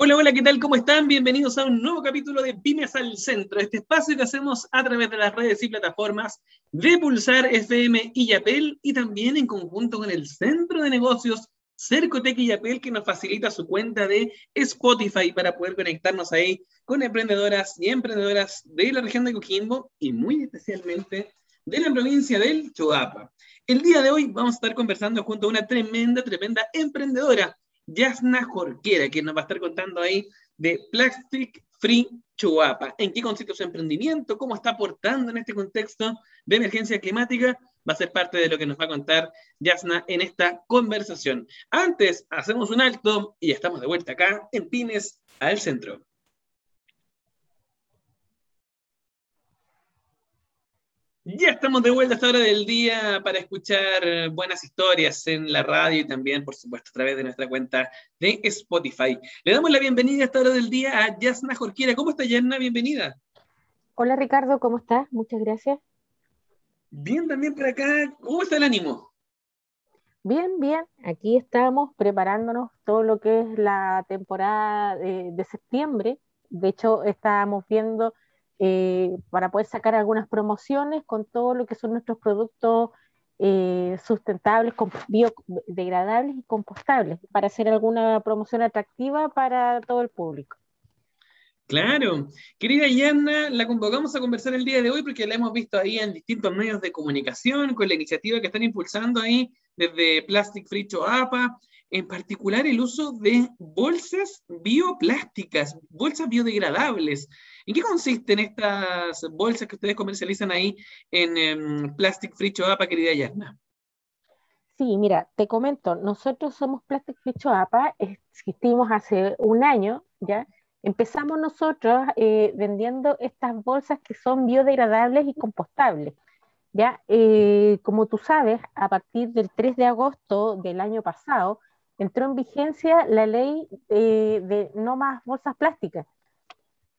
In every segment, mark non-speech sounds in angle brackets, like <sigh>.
Hola, hola, ¿qué tal? ¿Cómo están? Bienvenidos a un nuevo capítulo de Pymes al Centro, este espacio que hacemos a través de las redes y plataformas de Pulsar FM y Yapel y también en conjunto con el Centro de Negocios Cercotec y Yapel que nos facilita su cuenta de Spotify para poder conectarnos ahí con emprendedoras y emprendedoras de la región de Coquimbo y muy especialmente de la provincia del Choapa. El día de hoy vamos a estar conversando junto a una tremenda, tremenda emprendedora Yasna Jorquera, que nos va a estar contando ahí de Plastic Free Chuapa. ¿En qué consiste su emprendimiento? ¿Cómo está aportando en este contexto de emergencia climática? Va a ser parte de lo que nos va a contar Yasna en esta conversación. Antes, hacemos un alto y estamos de vuelta acá en Pines al Centro. Ya estamos de vuelta a esta hora del día para escuchar buenas historias en la radio y también, por supuesto, a través de nuestra cuenta de Spotify. Le damos la bienvenida a esta hora del día a Yasna Jorquiera. ¿Cómo está Yasna? Bienvenida. Hola Ricardo, ¿cómo estás? Muchas gracias. Bien, también por acá. ¿Cómo está el ánimo? Bien, bien. Aquí estamos preparándonos todo lo que es la temporada de, de septiembre. De hecho, estábamos viendo eh, para poder sacar algunas promociones con todo lo que son nuestros productos eh, sustentables, biodegradables y compostables, para hacer alguna promoción atractiva para todo el público. Claro, querida Yanna, la convocamos a conversar el día de hoy porque la hemos visto ahí en distintos medios de comunicación con la iniciativa que están impulsando ahí desde Plastic Free Choapa, en particular el uso de bolsas bioplásticas, bolsas biodegradables. ¿En qué consisten estas bolsas que ustedes comercializan ahí en, Plastic Free Choapa, querida Yarna? Sí, mira, te comento, nosotros somos Plastic Free Choapa, existimos hace un año, ¿ya? Empezamos nosotros eh, vendiendo estas bolsas que son biodegradables y compostables. ¿ya? Eh, como tú sabes, a partir del 3 de agosto del año pasado, entró en vigencia la ley eh, de no más bolsas plásticas.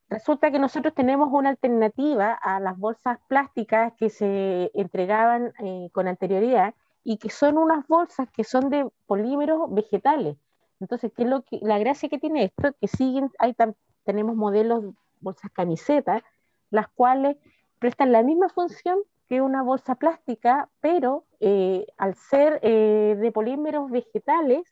Resulta que nosotros tenemos una alternativa a las bolsas plásticas que se entregaban eh, con anterioridad y que son unas bolsas que son de polímeros vegetales. Entonces, ¿qué es lo que, la gracia que tiene esto? Que siguen, hay tenemos modelos, bolsas camisetas, las cuales prestan la misma función que una bolsa plástica, pero eh, al ser eh, de polímeros vegetales,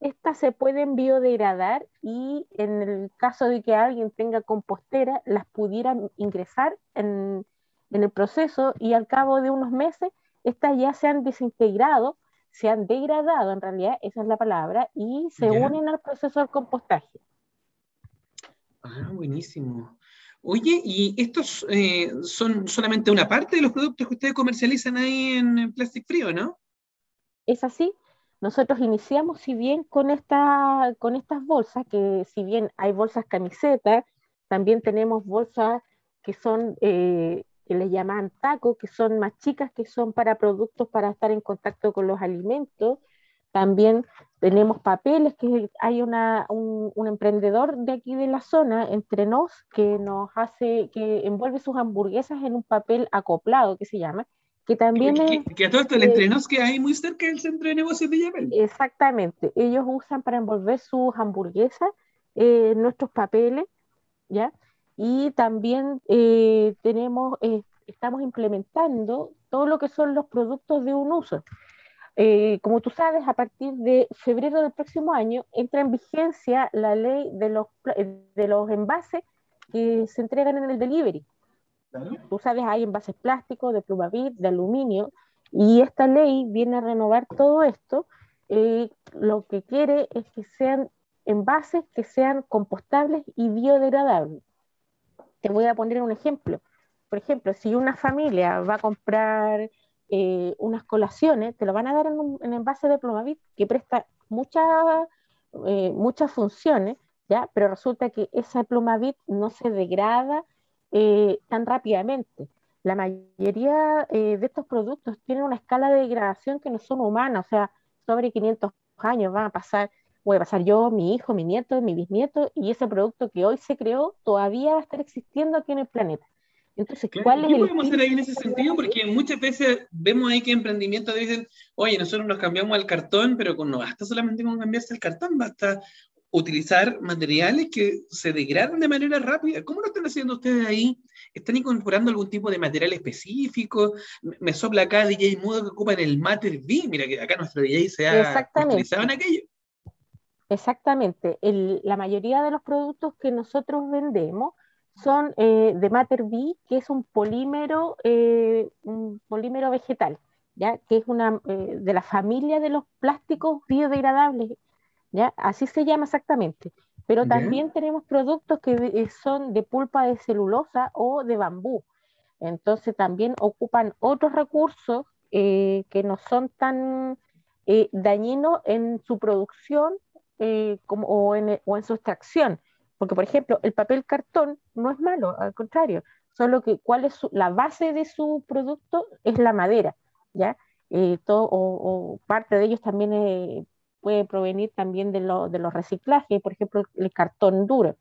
estas se pueden biodegradar y en el caso de que alguien tenga compostera, las pudiera ingresar en, el proceso y al cabo de unos meses, estas ya se han desintegrado, se han degradado en realidad, esa es la palabra, y se unen al proceso del compostaje. Ah, buenísimo. Oye, ¿y estos eh, son solamente una parte de los productos que ustedes comercializan ahí en Plastic Frío, no? Es así, nosotros iniciamos, si bien con, esta, estas bolsas, que si bien hay bolsas camisetas, también tenemos bolsas que son, eh, que les llaman taco, que son más chicas, que son para productos para estar en contacto con los alimentos. También tenemos papeles, que hay una, un, un, emprendedor de aquí de la zona, entre nos, que nos hace, que envuelve sus hamburguesas en un papel acoplado, que se llama, que también que, a todo esto el entrenos que hay muy cerca del centro de negocios de Yapel. Exactamente, ellos usan para envolver sus hamburguesas eh, nuestros papeles, ¿ya? Y también eh, tenemos, eh, estamos implementando todo lo que son los productos de un uso. como tú sabes, a partir de febrero del próximo año entra en vigencia la ley de los, de los envases que se entregan en el delivery. Tú sabes, hay envases plásticos, de plumavit, de aluminio, y esta ley viene a renovar todo esto. Eh, lo que quiere es que sean envases que sean compostables y biodegradables. Te voy a poner un ejemplo. Por ejemplo, si una familia va a comprar eh, unas colaciones, te lo van a dar en un envase de plumavit que presta muchas eh, muchas funciones, ¿ya? pero resulta que esa plumavit no se degrada eh, tan rápidamente. La mayoría eh, de estos productos tienen una escala de degradación que no son humanas, o sea, sobre 500 años van a pasar, voy a pasar yo, mi hijo, mi nieto, mi bisnieto, y ese producto que hoy se creó todavía va a estar existiendo aquí en el planeta. Entonces, ¿cuál es ¿qué podemos hacer ahí en ese sentido? Porque muchas veces vemos ahí que emprendimientos dicen, oye, nosotros nos cambiamos al cartón, pero no basta solamente con cambiarse el cartón, basta utilizar materiales que se degradan de manera rápida. ¿Cómo lo están haciendo ustedes ahí? ¿Están incorporando algún tipo de material específico? Me sopla acá DJ Mudo que ocupan el Matter V. Mira que acá nuestro DJ se ha utilizado en aquello. Exactamente. la mayoría de los productos que nosotros vendemos son eh, de Matter V, que es un polímero, eh, un polímero vegetal, ¿ya? que es una eh, de la familia de los plásticos biodegradables, ¿ya? así se llama exactamente. Pero también tenemos productos que son de pulpa de celulosa o de bambú. Entonces también ocupan otros recursos que no son tan dañinos en su producción como, o, en, o en su extracción porque, por ejemplo, el papel cartón no es malo, al contrario, solo que cuál es la base de su producto es la madera, ¿ya? Eh, todo, o, parte de ellos también eh, puede provenir también de, de los reciclajes, por ejemplo, el cartón duro,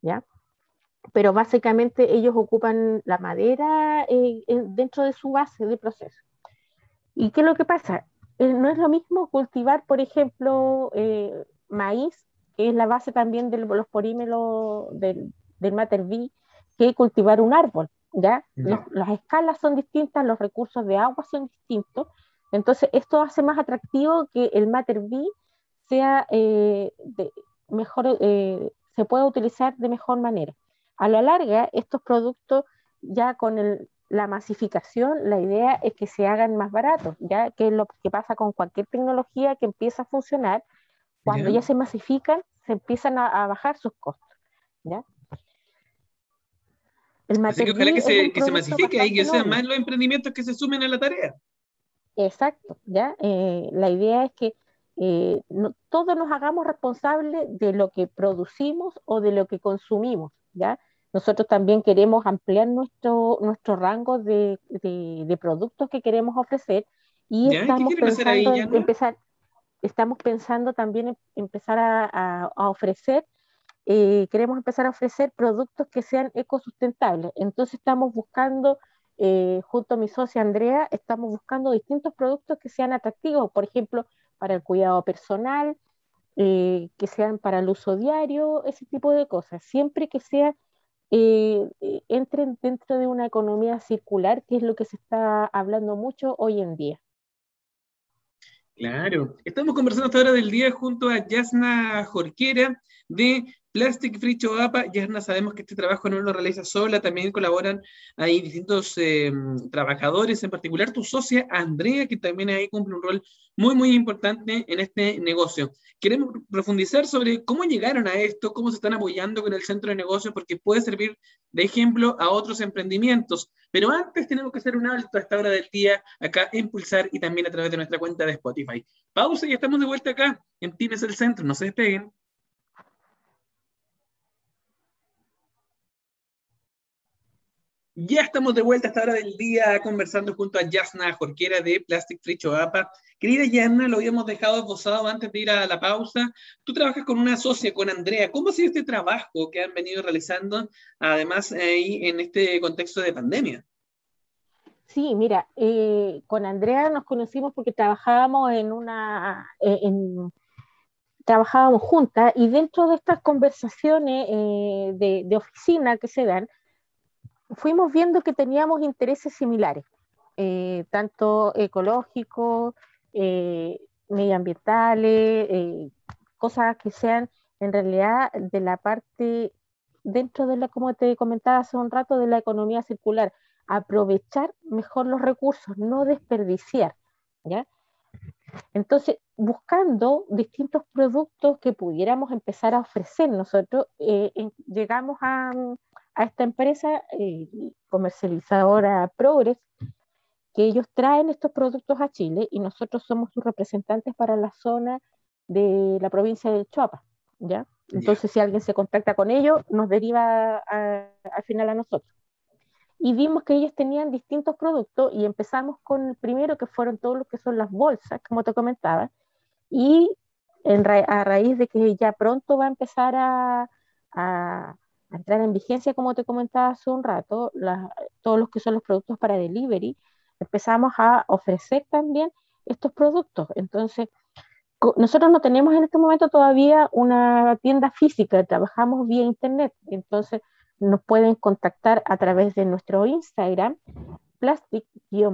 ¿ya? Pero básicamente ellos ocupan la madera eh, dentro de su base de proceso. ¿Y qué es lo que pasa? no es lo mismo cultivar, por ejemplo, maíz que es la base también de los polímeros del, del Mater que cultivar un árbol, ¿ya? las escalas son distintas, los recursos de agua son distintos, entonces esto hace más atractivo que el Mater V sea eh, mejor, eh, se pueda utilizar de mejor manera. A la larga, estos productos ya con la masificación, la idea es que se hagan más baratos, ya que es lo que pasa con cualquier tecnología que empieza a funcionar, cuando ya, se masifican, se empiezan a, bajar sus costos. ¿ya? El Así que ojalá que se, que se masifique y que sean más los emprendimientos que se sumen a la tarea. Exacto, ¿ya? Eh, la idea es que eh, no, todos nos hagamos responsables de lo que producimos o de lo que consumimos, ¿ya? Nosotros también queremos ampliar nuestro, nuestro rango de, de, productos que queremos ofrecer y estamos pensando en empezar, estamos pensando también en empezar a, ofrecer, eh, queremos empezar a ofrecer productos que sean ecosustentables. Entonces estamos buscando, eh, junto a mi socia Andrea, estamos buscando distintos productos que sean atractivos, por ejemplo, para el cuidado personal, eh, que sean para el uso diario, ese tipo de cosas, siempre que sea entren dentro de una economía circular, que es lo que se está hablando mucho hoy en día. Claro, estamos conversando hasta hora del día junto a Yasna Jorquera de Plastic Free Choapa. Yasna, sabemos que este trabajo no lo realiza sola, también colaboran ahí distintos em, trabajadores, en particular tu socia Andrea, que también ahí cumple un rol muy, muy importante en este negocio. Queremos profundizar sobre cómo llegaron a esto, cómo se están apoyando con el centro de negocios, porque puede servir de ejemplo a otros emprendimientos. Pero antes tenemos que hacer un alto a esta hora del día acá en Pulsar y también a través de nuestra cuenta de Spotify. Pausa y estamos de vuelta acá en Pymes el Centro. No se despeguen. Ya estamos de vuelta a esta hora del día conversando junto a Yasna Jorquera de Plastic Free Choapa. Querida Yasna, lo habíamos dejado esbozado antes de ir a la pausa. Tú trabajas con una socia, con Andrea. ¿Cómo ha sido este trabajo que han venido realizando, además, ahí en este contexto de pandemia? Sí, mira, eh, con Andrea nos conocimos porque trabajábamos en una, eh, trabajábamos juntas y dentro de estas conversaciones eh, de, de, oficina que se dan, fuimos viendo que teníamos intereses similares, eh, tanto ecológicos, eh, medioambientales, eh, cosas que sean en realidad de la parte, dentro de la, como te comentaba hace un rato, de la economía circular, aprovechar mejor los recursos, no desperdiciar, ¿ya? Entonces, buscando distintos productos que pudiéramos empezar a ofrecer nosotros, llegamos a, a esta empresa eh, comercializadora Progress, que ellos traen estos productos a Chile y nosotros somos sus representantes para la zona de la provincia del Chuapa, ¿ya? Entonces, si alguien se contacta con ellos, nos deriva al final a nosotros. Y vimos que ellos tenían distintos productos y empezamos con el primero, que fueron todos los que son las bolsas, como te comentaba, y a raíz de que ya pronto va a empezar a, entrar en vigencia, como te comentaba hace un rato, todos los que son los productos para delivery, empezamos a ofrecer también estos productos. Entonces, nosotros no tenemos en este momento todavía una tienda física, trabajamos vía internet, entonces nos pueden contactar a través de nuestro Instagram, plastic-free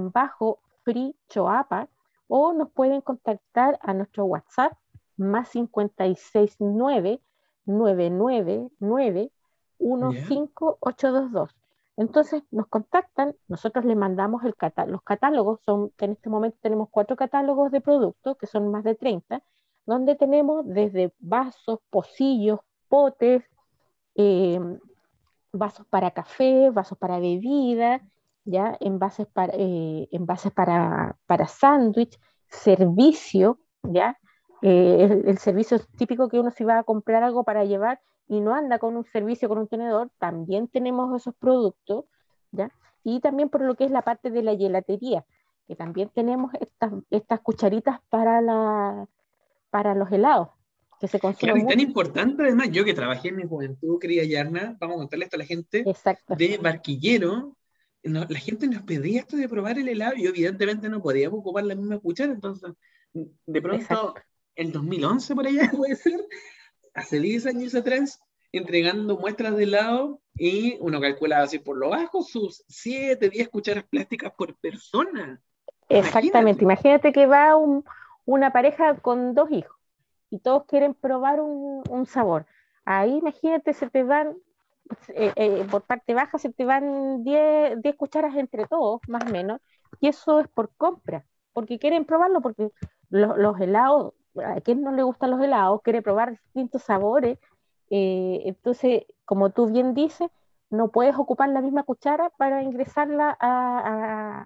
o nos pueden contactar a nuestro WhatsApp, más 569 999 15822. Entonces nos contactan, nosotros les mandamos el los catálogos, son, en este momento tenemos cuatro catálogos de productos, que son más de 30, donde tenemos desde vasos, pocillos, potes, em, vasos para café, vasos para bebida, ¿ya? envases para, eh, envases para, para sándwich, servicio, ¿ya? Eh, el, el, servicio típico que uno si va a comprar algo para llevar, y no anda con un servicio, con un tenedor, también tenemos esos productos, ¿ya? Y también por lo que es la parte de la gelatería, que también tenemos estas, estas cucharitas para, la, para los helados, que se consumen. Claro, y tan importante además, yo que trabajé en mi juventud, querida Yarna, vamos a contarle esto a la gente, de barquillero, la gente nos pedía esto de probar el helado y evidentemente no podíamos ocupar la misma cuchara, entonces de pronto, en el 2011 por allá <laughs> puede ser, hace 10 años atrás entregando muestras de helado y uno calcula así por lo bajo sus 7, 10 cucharas plásticas por persona. Exactamente, imagínate, que va una pareja con dos hijos y todos quieren probar un, sabor. Ahí imagínate, se te van, eh, eh, por parte baja, se te van 10, 10 cucharas entre todos, más o menos, y eso es por compra, porque quieren probarlo, porque los, los helados a quien no le gustan los helados, quiere probar distintos sabores. Eh, entonces, como tú bien dices, no puedes ocupar la misma cuchara para ingresarla a,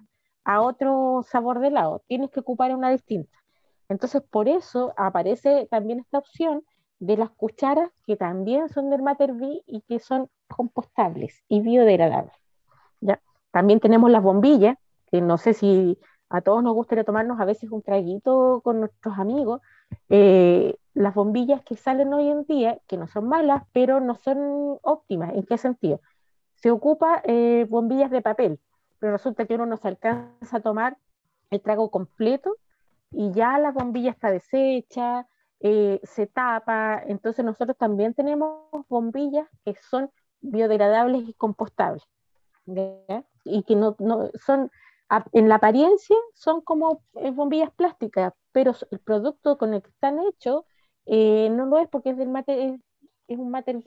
otro sabor de helado, tienes que ocupar una distinta. Entonces, por eso aparece también esta opción de las cucharas que también son del Mater B y que son compostables y biodegradables. ¿ya? También tenemos las bombillas, que no sé si a todos nos gustaría tomarnos a veces un traguito con nuestros amigos, eh, las bombillas que salen hoy en día, que no son malas, pero no son óptimas. ¿En qué sentido? Se ocupa eh, bombillas de papel, pero resulta que uno no se alcanza a tomar el trago completo y ya la bombilla está deshecha, eh, se tapa. Entonces nosotros también tenemos bombillas que son biodegradables y compostables. Y que no, son en la apariencia son como bombillas plásticas, pero el producto con el que están hechos eh, no lo es porque es, del mate, es, un mater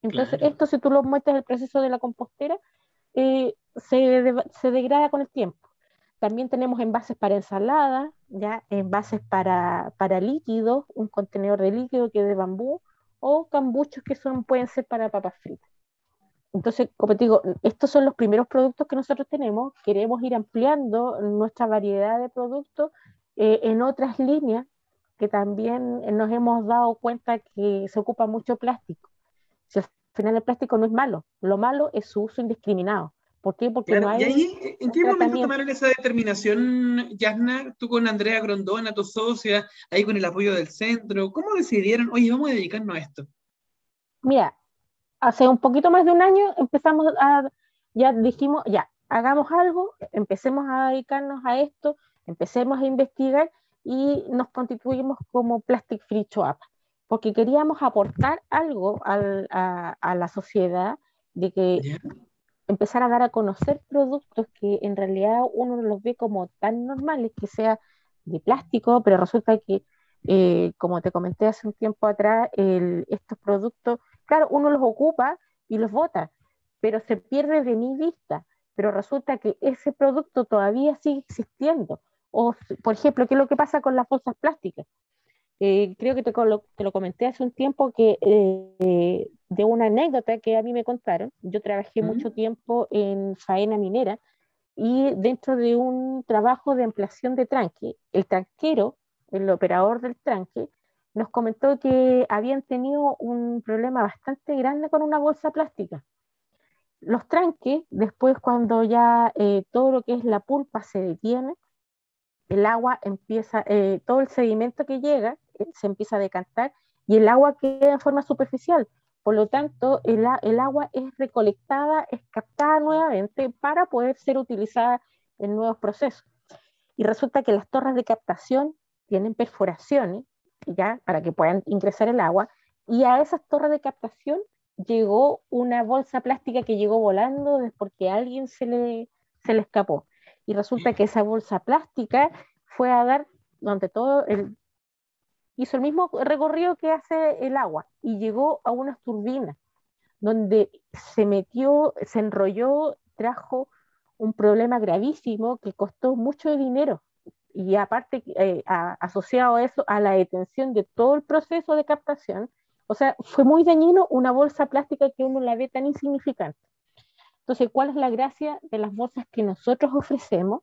Entonces, esto si tú lo muestras el proceso de la compostera, eh, se, se, degrada con el tiempo. También tenemos envases para ensalada, ya envases para, para líquidos, un contenedor de líquido que es de bambú, o cambuchos que son, pueden ser para papas fritas. Entonces, como te digo, estos son los primeros productos que nosotros tenemos. Queremos ir ampliando nuestra variedad de productos eh, en otras líneas que también nos hemos dado cuenta que se ocupa mucho plástico. Si al final el plástico no es malo, lo malo es su uso indiscriminado. ¿Por qué? Porque no hay. ¿Y ahí, en qué momento tomaron esa determinación, Yasna? Tú con Andrea Grondona, tu socia, ahí con el apoyo del centro, ¿cómo decidieron, oye, vamos a dedicarnos a esto? Mira, hace un poquito más de un año empezamos a, ya dijimos, ya, hagamos algo, empecemos a dedicarnos a esto, empecemos a investigar y nos constituimos como Plastic Free Shop, porque queríamos aportar algo a, la sociedad de que empezar a dar a conocer productos que en realidad uno los ve como tan normales, que sea de plástico, pero resulta que, eh, como te comenté hace un tiempo atrás, estos productos Claro, uno los ocupa y los vota, pero se pierde de mi vista. Pero resulta que ese producto todavía sigue existiendo. O, por ejemplo, ¿qué es lo que pasa con las bolsas plásticas? Eh, creo que te, lo comenté hace un tiempo que eh, de una anécdota que a mí me contaron. Yo trabajé mucho tiempo en faena minera y dentro de un trabajo de ampliación de tranque, el tranquero, el operador del tranque, nos comentó que habían tenido un problema bastante grande con una bolsa plástica. Los tranques, después cuando ya eh, todo lo que es la pulpa se detiene, el agua empieza, eh, todo el sedimento que llega eh, se empieza a decantar y el agua queda en forma superficial. Por lo tanto, el, agua es recolectada, es captada nuevamente para poder ser utilizada en nuevos procesos. Y resulta que las torres de captación tienen perforaciones, ya, para que puedan ingresar el agua, y a esas torres de captación llegó una bolsa plástica que llegó volando porque a alguien se le, se le escapó. Y resulta que esa bolsa plástica fue a dar, donde todo el, hizo el mismo recorrido que hace el agua y llegó a unas turbinas, donde se metió, se enrolló, trajo un problema gravísimo que costó mucho dinero y aparte eh, asociado a eso a la detención de todo el proceso de captación, o sea, fue muy dañino una bolsa plástica que uno la ve tan insignificante. Entonces, ¿cuál es la gracia de las bolsas que nosotros ofrecemos?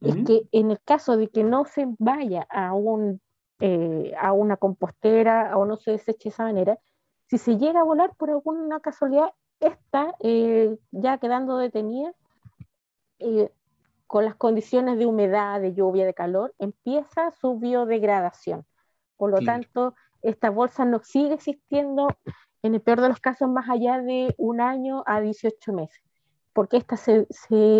Es que en el caso de que no se vaya a, un, eh, a una compostera o no se deseche de esa manera, si se llega a volar por alguna casualidad, está eh, ya quedando detenida eh, con las condiciones de humedad, de lluvia, de calor, empieza su biodegradación. Por lo tanto, esta bolsa no sigue existiendo en el peor de los casos más allá de un año a 18 meses, porque esta se,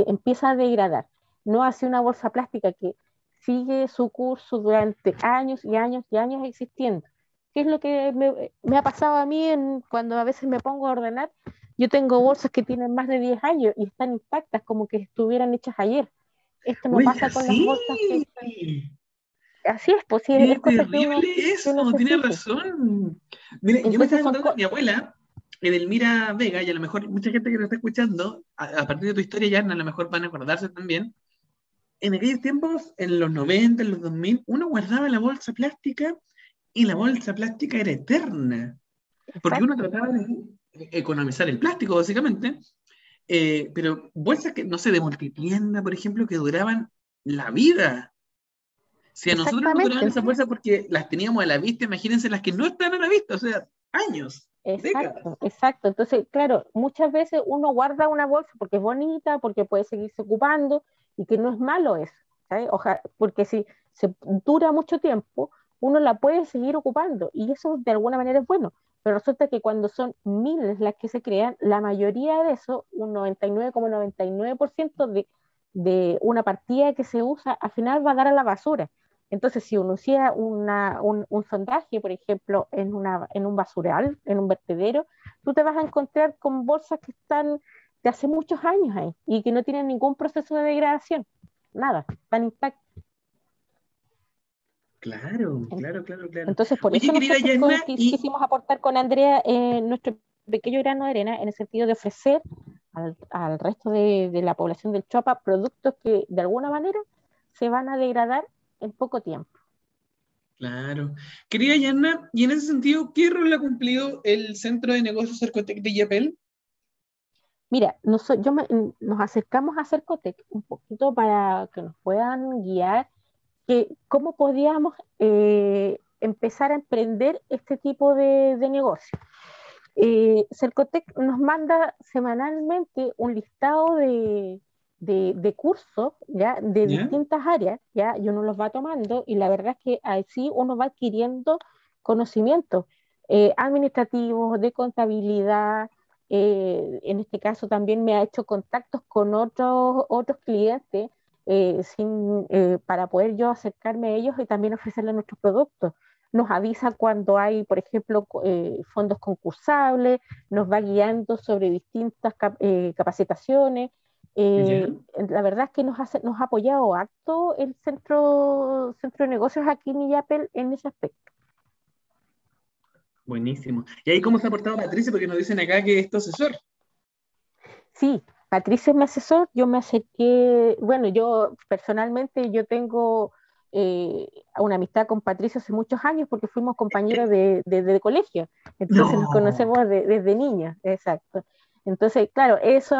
empieza a degradar. No hace una bolsa plástica que sigue su curso durante años y años y años existiendo. ¿Qué es lo que me, ha pasado a mí cuando a veces me pongo a ordenar? Yo tengo bolsas que tienen más de 10 años y están intactas como que estuvieran hechas ayer. Esto no pasa con las bolsas que así es, pues es terrible eso, tiene razón. Mire, yo me estaba contando con mi abuela, Edelmira Vega, y a lo mejor mucha gente que nos está escuchando, a, partir de tu historia ya a lo mejor van a acordarse también. En aquellos tiempos, en los 90, en los 2000, uno guardaba la bolsa plástica y la bolsa plástica era eterna. Porque uno trataba de economizar el plástico, básicamente. Eh, pero bolsas que, no sé, de multitienda, por ejemplo, que duraban la vida. Si a nosotros nos duraban esa fuerza porque las teníamos a la vista, imagínense las que no están a la vista, o sea, años. Exacto, exacto. Entonces, claro, muchas veces uno guarda una bolsa porque es bonita, porque puede seguirse ocupando y que no es malo eso, porque si se dura mucho tiempo, uno la puede seguir ocupando y eso de alguna manera es bueno. Pero resulta que cuando son miles las que se crean, la mayoría de eso, un 99,99% de, de una partida que se usa, al final va a dar a la basura. Entonces, si uno hiciera un, un, sondaje, por ejemplo, en, una, en un basural, en un vertedero, tú te vas a encontrar con bolsas que están de hace muchos años ahí y que no tienen ningún proceso de degradación. Nada, están intactas. Claro, claro, claro, claro. Entonces, por eso nosotros quisimos aportar con Andrea eh, nuestro pequeño grano de arena en el sentido de ofrecer al, al resto de, de la población del Chopa productos que de alguna manera se van a degradar en poco tiempo. Claro. Querida Yanna, y en ese sentido, ¿qué rol ha cumplido el Centro de Negocios Cercotec de Yapel? Mira, nos, yo nos acercamos a Cercotec un poquito para que nos puedan guiar que cómo podíamos eh, empezar a emprender este tipo de, negocio. Eh, Cercotec nos manda semanalmente un listado de, de, cursos, ¿ya? De distintas áreas, ¿ya? Y uno los va tomando y la verdad es que así uno va adquiriendo conocimientos eh, administrativos, de contabilidad, eh, en este caso también me ha hecho contactos con otros, otros clientes eh, sin, para poder yo acercarme a ellos y también ofrecerles nuestros productos. Nos avisa cuando hay, por ejemplo, fondos concursables, nos va guiando sobre distintas capacitaciones, eh, la verdad es que nos, nos ha apoyado acto el centro, centro de negocios aquí en Illapel en ese aspecto. Buenísimo. ¿Y ahí cómo se ha portado Patricia? Porque nos dicen acá que es tu asesor. Sí, Patricia es mi asesor. Yo me acerqué, bueno, yo personalmente yo tengo eh, una amistad con Patricia hace muchos años porque fuimos compañeros <laughs> de, de, colegio. Entonces nos conocemos desde niños, exacto. Entonces, claro, eso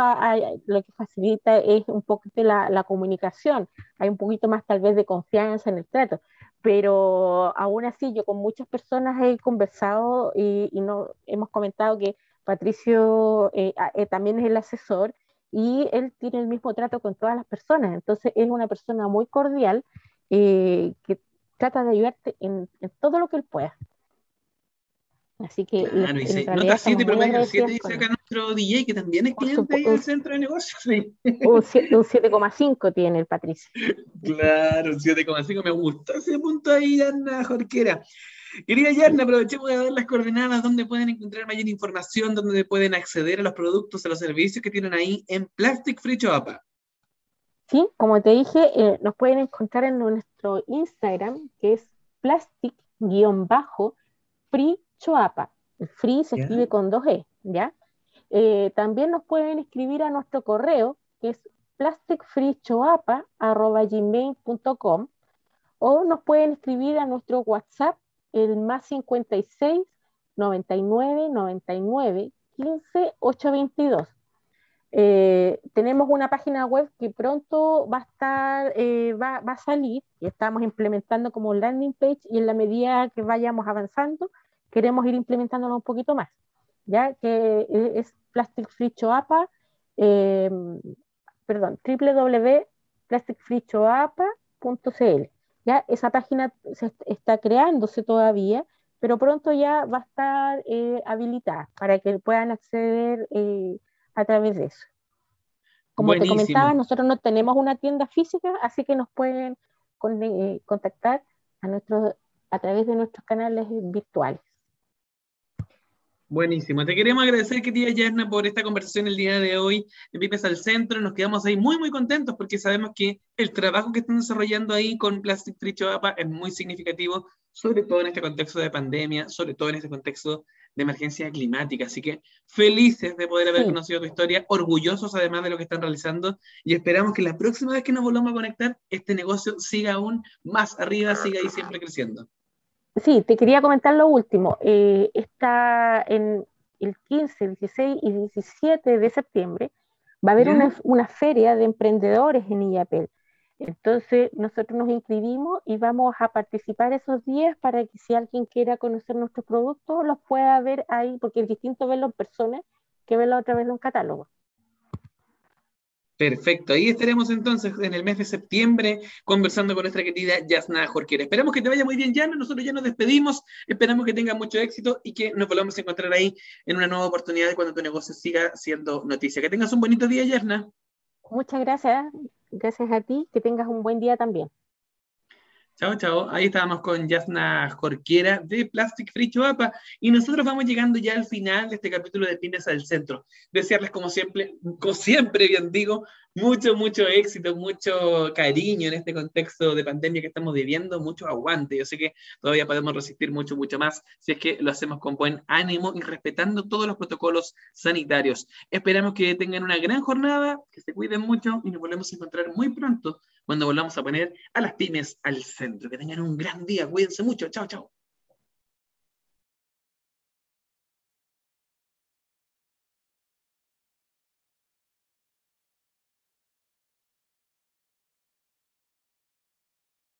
lo que facilita es un poquito la, la, comunicación, hay un poquito más tal vez de confianza en el trato, pero aún así yo con muchas personas he conversado y, no, hemos comentado que Patricio eh, eh, también es el asesor y él tiene el mismo trato con todas las personas, entonces es una persona muy cordial eh, que trata de ayudarte en, en, todo lo que él pueda. Así que... Claro, y nota 7, pero 7 dice acá, ¿no? Nuestro DJ, que también es cliente del centro de negocios. Un 7,5 tiene el Patricio. Claro, un 7,5. Me gustó ese punto ahí, Yarna Jorquera. Querida Yarna, aprovechemos de dar las coordenadas donde pueden encontrar mayor información, donde pueden acceder a los productos, a los servicios que tienen ahí en Plastic Free Choapa. Sí, como te dije, eh, nos pueden encontrar en nuestro Instagram, que es plastic-free choapa. El free se escribe con dos E, ¿ya? Eh, también nos pueden escribir a nuestro correo, que es plasticfreechoapa.gmail.com o nos pueden escribir a nuestro WhatsApp, el más 56 99 99 15 822. Eh, tenemos una página web que pronto va a estar, eh, va, a salir, y estamos implementando como landing page, y en la medida que vayamos avanzando, queremos ir implementándolo un poquito más, ya que eh, es Plastic Free Choapa, eh, perdón, www.plasticfreechoapa.cl. Ya esa página se está creándose todavía, pero pronto ya va a estar eh, habilitada para que puedan acceder eh, a través de eso. Como te comentaba, nosotros no tenemos una tienda física, así que nos pueden contactar a, nuestros, a través de nuestros canales virtuales. Buenísimo. Te queremos agradecer, querida Yerna, por esta conversación el día de hoy en Pipes al Centro. Nos quedamos ahí muy, muy contentos porque sabemos que el trabajo que están desarrollando ahí con Plastic Tree Choapa es muy significativo, sobre todo en este contexto de pandemia, sobre todo en este contexto de emergencia climática. Así que felices de poder haber conocido tu historia, orgullosos además de lo que están realizando y esperamos que la próxima vez que nos volvamos a conectar, este negocio siga aún más arriba, siga ahí siempre creciendo. Sí, te quería comentar lo último. Eh, está en el 15, 16 y 17 de septiembre, va a haber una, una, feria de emprendedores en Illapel. Entonces, nosotros nos inscribimos y vamos a participar esos días para que si alguien quiera conocer nuestros productos, los pueda ver ahí, porque es distinto verlo en persona que verlo otra vez en un catálogo. Perfecto, ahí estaremos entonces en el mes de septiembre conversando con nuestra querida Yasna Jorquera. Esperamos que te vaya muy bien, Yana. Nosotros ya nos despedimos. Esperamos que tengas mucho éxito y que nos volvamos a encontrar ahí en una nueva oportunidad cuando tu negocio siga siendo noticia. Que tengas un bonito día, Yasna. Muchas gracias. Gracias a ti. Que tengas un buen día también. Chao, chao. Ahí estábamos con Yasna Jorquiera de Plastic Free Choapa y nosotros vamos llegando ya al final de este capítulo de Pymes al Centro. Desearles como siempre, como siempre bien digo, mucho, mucho éxito, mucho cariño en este contexto de pandemia que estamos viviendo, mucho aguante. Yo sé que todavía podemos resistir mucho, mucho más si es que lo hacemos con buen ánimo y respetando todos los protocolos sanitarios. Esperamos que tengan una gran jornada, que se cuiden mucho y nos volvemos a encontrar muy pronto cuando volvamos a poner a las pymes al centro. Que tengan un gran día, cuídense mucho, chao, chao.